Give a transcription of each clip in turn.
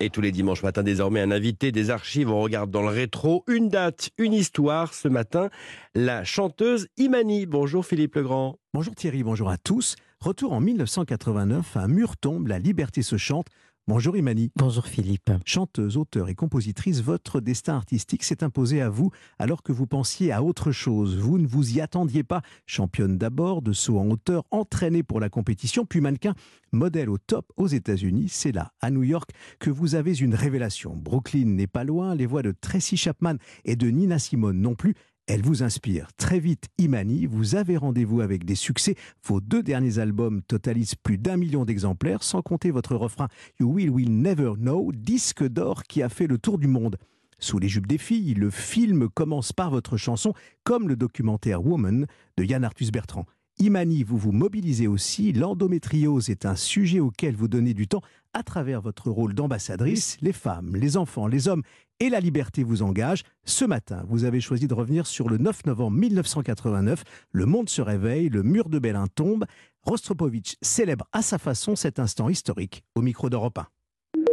Et tous les dimanches matin, désormais, un invité des archives. On regarde dans le rétro une date, une histoire. Ce matin, la chanteuse Imani. Bonjour Philippe Legrand. Bonjour Thierry, bonjour à tous. Retour en 1989, un mur tombe, la liberté se chante. Bonjour Imani. Bonjour Philippe. Chanteuse, auteure et compositrice, votre destin artistique s'est imposé à vous alors que vous pensiez à autre chose. Vous ne vous y attendiez pas. Championne d'abord, de saut en hauteur, entraînée pour la compétition, puis mannequin, modèle au top aux États-Unis. C'est là, à New York, que vous avez une révélation. Brooklyn n'est pas loin, les voix de Tracy Chapman et de Nina Simone non plus. Elle vous inspire. Très vite, Imani, vous avez rendez-vous avec des succès. Vos deux derniers albums totalisent plus d'un million d'exemplaires, sans compter votre refrain You Will Will Never Know, disque d'or qui a fait le tour du monde. Sous les jupes des filles, le film commence par votre chanson, comme le documentaire Woman de Yann Arthus Bertrand. Imani, vous vous mobilisez aussi. L'endométriose est un sujet auquel vous donnez du temps à travers votre rôle d'ambassadrice. Les femmes, les enfants, les hommes et la liberté vous engagent. Ce matin, vous avez choisi de revenir sur le 9 novembre 1989. Le monde se réveille, le mur de Berlin tombe. Rostropovitch célèbre à sa façon cet instant historique au micro d'Europe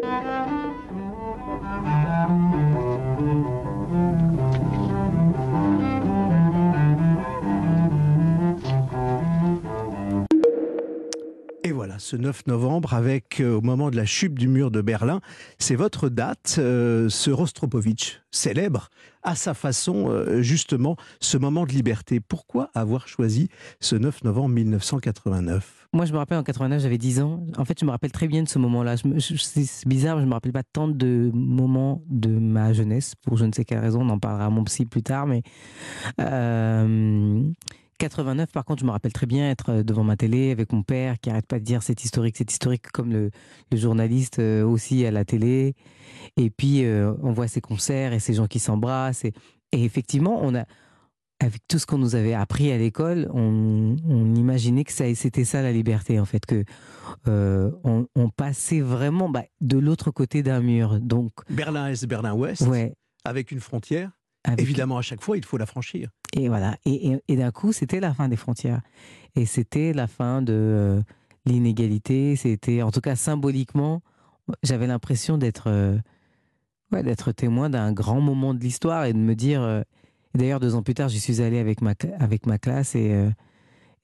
1. Ce 9 novembre, avec euh, au moment de la chute du mur de Berlin, c'est votre date. Euh, ce Rostropovitch célèbre à sa façon euh, justement ce moment de liberté. Pourquoi avoir choisi ce 9 novembre 1989 Moi, je me rappelle en 89, j'avais 10 ans. En fait, je me rappelle très bien de ce moment-là. C'est bizarre, je me rappelle pas tant de moments de ma jeunesse. Pour je ne sais quelle raison, on en parlera à mon psy plus tard, mais. 89, par contre, je me rappelle très bien être euh, devant ma télé avec mon père qui arrête pas de dire c'est historique, c'est historique, comme le, le, journaliste euh, aussi à la télé. Et puis, euh, on voit ces concerts et ces gens qui s'embrassent. Et, et, effectivement, on a, avec tout ce qu'on nous avait appris à l'école, on, on, imaginait que ça, c'était ça la liberté, en fait, que euh, on, on, passait vraiment bah, de l'autre côté d'un mur. Donc Berlin-Est, Berlin-Ouest, ouais. avec une frontière. Avec... Évidemment, à chaque fois, il faut la franchir. Et voilà. Et, et, d'un coup, c'était la fin des frontières. Et c'était la fin de euh, l'inégalité. C'était, en tout cas, symboliquement, j'avais l'impression d'être, euh, ouais, d'être témoin d'un grand moment de l'histoire et de me dire. Euh, d'ailleurs, deux ans plus tard, j'y suis allé avec ma, avec ma classe et,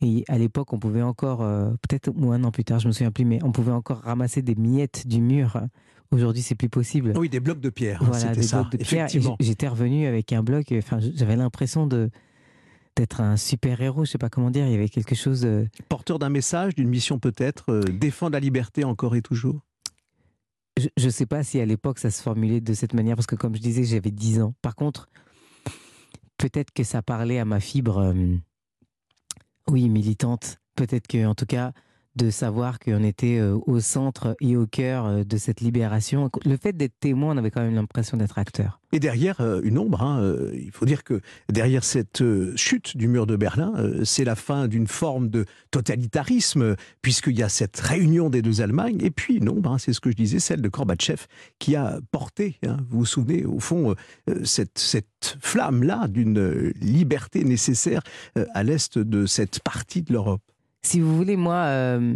et à l'époque, on pouvait encore, peut-être ou un an plus tard, je me souviens plus, mais on pouvait encore ramasser des miettes du mur Aujourd'hui, c'est plus possible. Oui, des blocs de pierre. Voilà, c'était des ça. blocs de pierre. J'étais revenu avec un bloc. Enfin, j'avais l'impression de d'être un super héros. Je sais pas comment dire. Il y avait quelque chose. De... Porteur d'un message, d'une mission peut-être, euh, défendre la liberté encore et toujours? Je ne sais pas si à l'époque ça se formulait de cette manière parce que comme je disais, j'avais 10 ans. Par contre, peut-être que ça parlait à ma fibre, euh, oui, militante. Peut-être que, en tout cas, de savoir qu'on était euh, au centre et au cœur euh, de cette libération. Le fait d'être témoin, on avait quand même l'impression d'être acteur. Et derrière euh, une ombre, hein, il faut dire que derrière cette chute du mur de Berlin, c'est la fin d'une forme de totalitarisme, puisqu'il y a cette réunion des deux Allemagnes. Et puis une ombre, hein, c'est ce que je disais, celle de Gorbatchev, qui a porté, hein, vous vous souvenez, au fond, cette, cette flamme-là d'une liberté nécessaire à l'est de cette partie de l'Europe si vous voulez, moi, euh,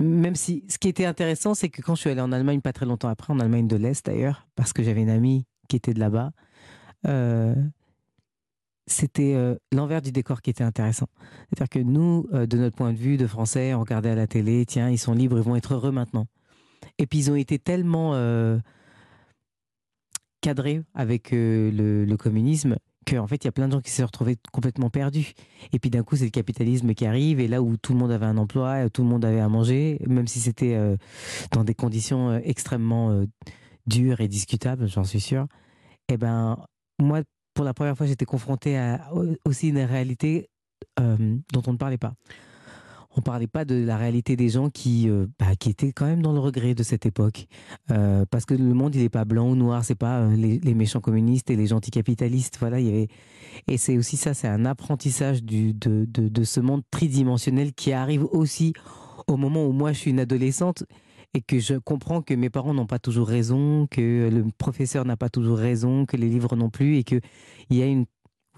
même si ce qui était intéressant, c'est que quand je suis allée en Allemagne, pas très longtemps après, en Allemagne de l'Est d'ailleurs, parce que j'avais une amie qui était de là-bas, euh, c'était euh, l'envers du décor qui était intéressant. C'est-à-dire que nous, de notre point de vue de Français, on regardait à la télé, tiens, ils sont libres, ils vont être heureux maintenant. Et puis ils ont été tellement cadrés avec le communisme qu'en fait, il y a plein de gens qui se sont retrouvés complètement perdus. Et puis d'un coup, c'est le capitalisme qui arrive, et là où tout le monde avait un emploi, tout le monde avait à manger, même si c'était euh, dans des conditions euh, extrêmement euh, dures et discutables, j'en suis sûr. Et ben, moi, pour la première fois, j'étais confronté à aussi une réalité dont on ne parlait pas on parlait pas de la réalité des gens qui, euh, bah, qui étaient quand même dans le regret de cette époque. Euh, parce que le monde, il n'est pas blanc ou noir, c'est pas euh, les, méchants communistes et les gentils capitalistes. Voilà, il y avait... Et c'est aussi ça, c'est un apprentissage de, de, de, ce monde tridimensionnel qui arrive aussi au moment où moi je suis une adolescente et que je comprends que mes parents n'ont pas toujours raison, que le professeur n'a pas toujours raison, que les livres non plus, et qu'il y a une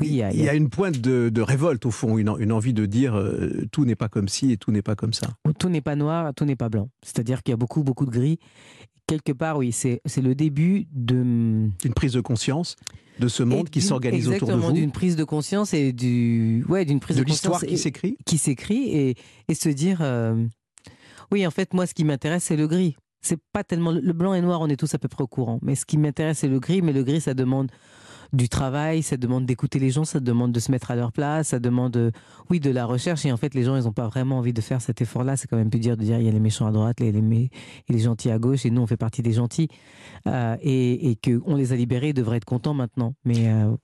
Oui, il y a, une pointe de, révolte au fond, une, une envie de dire euh, tout n'est pas comme ci et tout n'est pas comme ça. Tout n'est pas noir, tout n'est pas blanc. C'est-à-dire qu'il y a beaucoup, beaucoup de gris. Quelque part, oui, c'est le début de... Une prise de conscience de ce monde qui s'organise autour de vous. d'une prise de conscience et du... Ouais, d'une prise de, de l'histoire qui s'écrit Qui s'écrit et, et, se dire... Euh, oui, en fait, moi, ce qui m'intéresse, c'est le gris. C'est pas tellement... Le blanc et noir, on est tous à peu près au courant. Mais ce qui m'intéresse, c'est le gris. Mais le gris, ça demande du travail, ça demande d'écouter les gens, ça demande de se mettre à leur place, ça demande, euh, oui, de la recherche. Et en fait, les gens, ils n'ont pas vraiment envie de faire cet effort-là. C'est quand même plus dire de dire il y a les méchants à droite, les, les, les gentils à gauche, et nous, on fait partie des gentils. Euh, et, et qu'on les a libérés, ils devraient être contents maintenant. Mais, euh,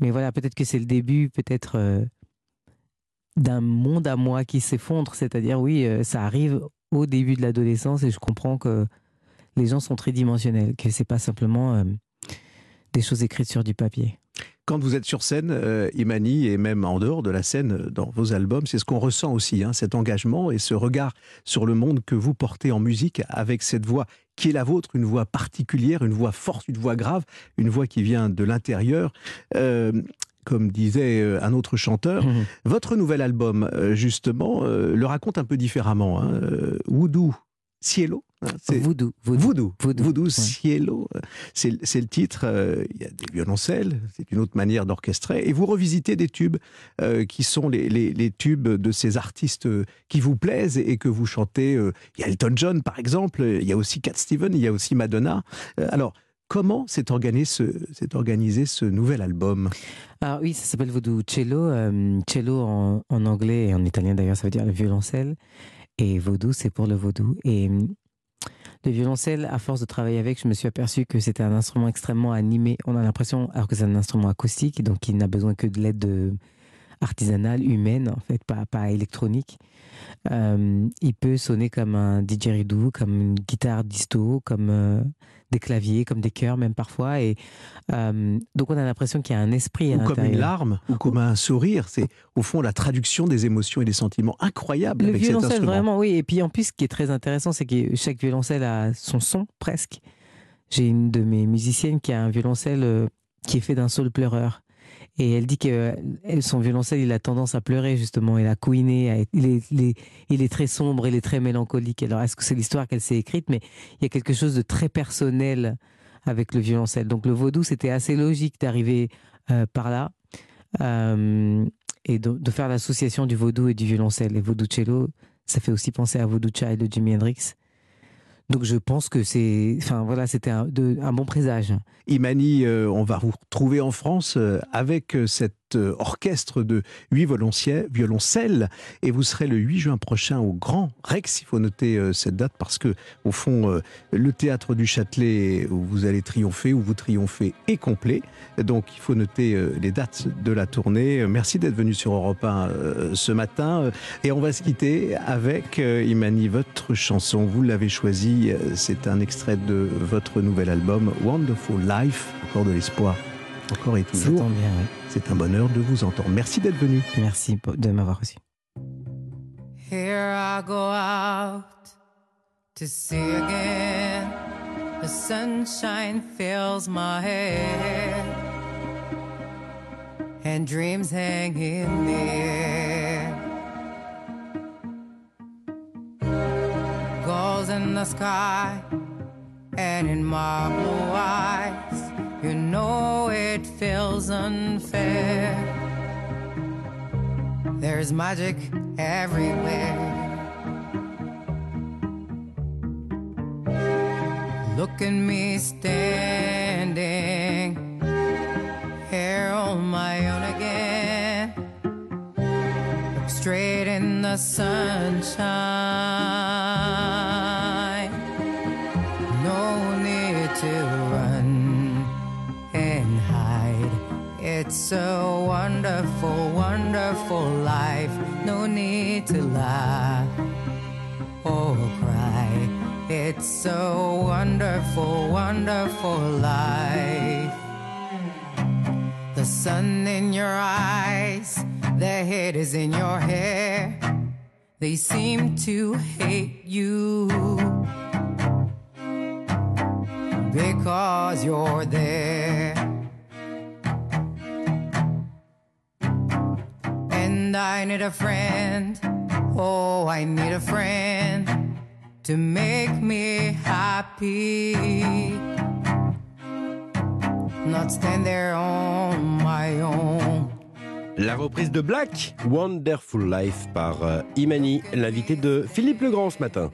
mais voilà, peut-être que c'est le début, peut-être. d'un monde à moi qui s'effondre, c'est-à-dire oui, ça arrive au début de l'adolescence et je comprends que les gens sont très dimensionnels, que c'est pas simplement des choses écrites sur du papier. Quand vous êtes sur scène, euh, Imani, et même en dehors de la scène, euh, dans vos albums, c'est ce qu'on ressent aussi, hein, cet engagement et ce regard sur le monde que vous portez en musique avec cette voix qui est la vôtre, une voix particulière, une voix forte, une voix grave, une voix qui vient de l'intérieur. Euh, comme disait un autre chanteur. Mmh Votre nouvel album, justement, le raconte un peu différemment. Hein. Voodoo, Cielo, Hein, voodoo. Voodoo. Voodoo, Cielo. C'est le titre. Euh, il y a des violoncelles. C'est une autre manière d'orchestrer. Et vous revisitez des tubes euh, qui sont les, tubes de ces artistes euh, qui vous plaisent et que vous chantez. il y a Elton John, par exemple. Il y a aussi Cat Steven. Il y a aussi Madonna. alors, comment s'est organisé, ce, organisé ce nouvel album? Alors oui, ça s'appelle Voodoo Cello. cello en, en, anglais et en italien d'ailleurs, ça veut dire le violoncelle. Et vaudou, c'est pour le vaudou. Et le violoncelle, à force de travailler avec, je me suis aperçu que c'était un instrument extrêmement animé. On a l'impression, alors que c'est un instrument acoustique, donc il n'a besoin que de l'aide euh, artisanale, humaine, en fait, pas, pas électronique. Euh, il peut sonner comme un didgeridoo, comme une guitare disto, comme euh, des claviers, comme des chœurs même parfois. Et euh, donc on a l'impression qu'il y a un esprit. À ou comme une larme, ou comme un sourire. C'est au fond la traduction des émotions et des sentiments incroyables le avec cet instrument. vraiment, oui. Et puis en plus, ce qui est très intéressant, c'est que chaque violoncelle a son son presque. J'ai une de mes musiciennes qui a un violoncelle euh, qui est fait d'un sol pleureur. Et elle dit que son violoncelle, il a tendance à pleurer justement, il a couiné, il est, très sombre, il est très mélancolique. Alors est-ce que c'est l'histoire qu'elle s'est écrite? Mais il y a quelque chose de très personnel avec le violoncelle. Donc le vaudou, c'était assez logique d'arriver euh, par là euh, et de, faire l'association du vaudou et du violoncelle. Et vaudou cello, ça fait aussi penser à Vaudou Child de Jimi Hendrix. Donc je pense que c'est, enfin voilà, c'était un, bon présage. Imani, euh, on va vous retrouver en France avec cette euh, orchestre de huit violoncelles et vous serez le 8 juin prochain au Grand Rex. Il faut noter euh, cette date parce que au fond euh, le théâtre du Châtelet où vous allez triompher où vous triomphez est complet. Donc il faut noter les dates de la tournée. Merci d'être venu sur Europe 1 ce matin et on va se quitter avec Imani votre chanson. Vous l'avez choisie, c'est un extrait de votre nouvel album Wonderful Life, encore de l'espoir encore et toujours. C'est un bonheur de vous entendre. Merci d'être venu. Merci de m'avoir reçu. Here I go out to see again. The sunshine fills my head. And dreams hang in the air. Gulls in the sky and in my blue eyes. Feels unfair. There's magic everywhere. Look at me standing here on my own again. Straight in the sunshine. No need to It's a wonderful, wonderful life. No need to laugh or cry. It's a wonderful, wonderful life. The sun in your eyes, the head is in your hair. They seem to hate you because you're there. I need a friend. Oh, I need a friend to make me happy. Not stand there on my own. La reprise de Black, Wonderful Life par euh, Imani, l'invité de Philippe Legrand ce matin.